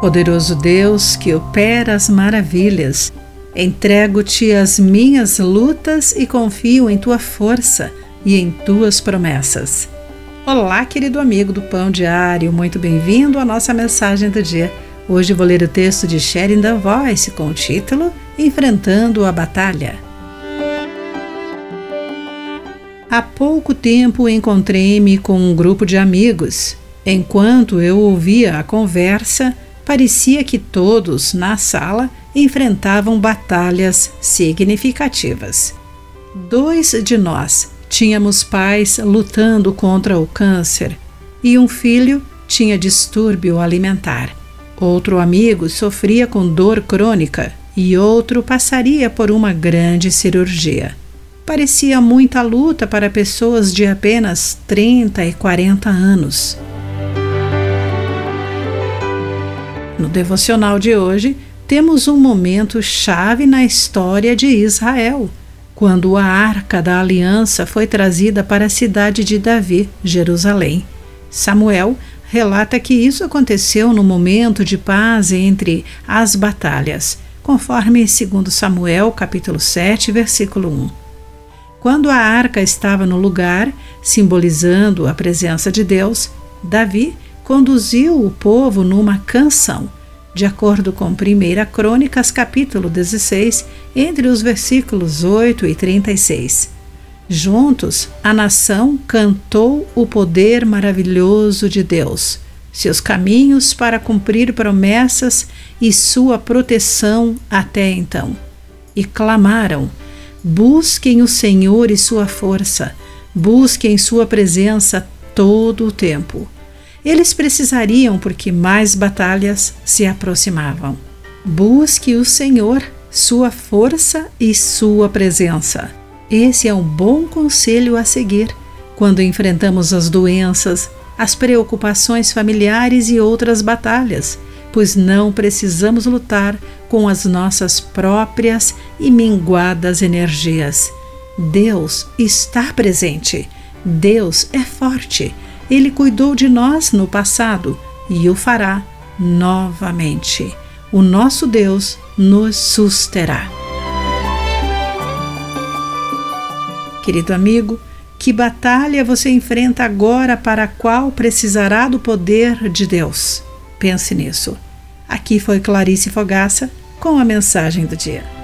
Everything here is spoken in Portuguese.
Poderoso Deus que opera as maravilhas, entrego-te as minhas lutas e confio em tua força e em tuas promessas. Olá, querido amigo do Pão Diário, muito bem-vindo à nossa mensagem do dia. Hoje vou ler o texto de the Voice com o título Enfrentando a Batalha. Há pouco tempo encontrei-me com um grupo de amigos. Enquanto eu ouvia a conversa, parecia que todos na sala enfrentavam batalhas significativas. Dois de nós tínhamos pais lutando contra o câncer e um filho tinha distúrbio alimentar. Outro amigo sofria com dor crônica e outro passaria por uma grande cirurgia. Parecia muita luta para pessoas de apenas 30 e 40 anos. No devocional de hoje, temos um momento chave na história de Israel, quando a arca da aliança foi trazida para a cidade de Davi, Jerusalém. Samuel relata que isso aconteceu no momento de paz entre as batalhas, conforme 2 Samuel capítulo 7, versículo 1. Quando a arca estava no lugar, simbolizando a presença de Deus, Davi conduziu o povo numa canção, de acordo com 1 Crônicas, capítulo 16, entre os versículos 8 e 36. Juntos, a nação cantou o poder maravilhoso de Deus, seus caminhos para cumprir promessas e sua proteção até então. E clamaram: Busquem o Senhor e sua força, busquem sua presença todo o tempo. Eles precisariam porque mais batalhas se aproximavam. Busque o Senhor, sua força e sua presença. Esse é um bom conselho a seguir quando enfrentamos as doenças, as preocupações familiares e outras batalhas, pois não precisamos lutar com as nossas próprias e minguadas energias. Deus está presente. Deus é forte ele cuidou de nós no passado e o fará novamente. O nosso Deus nos susterá. Querido amigo, que batalha você enfrenta agora para a qual precisará do poder de Deus? Pense nisso. Aqui foi Clarice Fogaça com a mensagem do dia.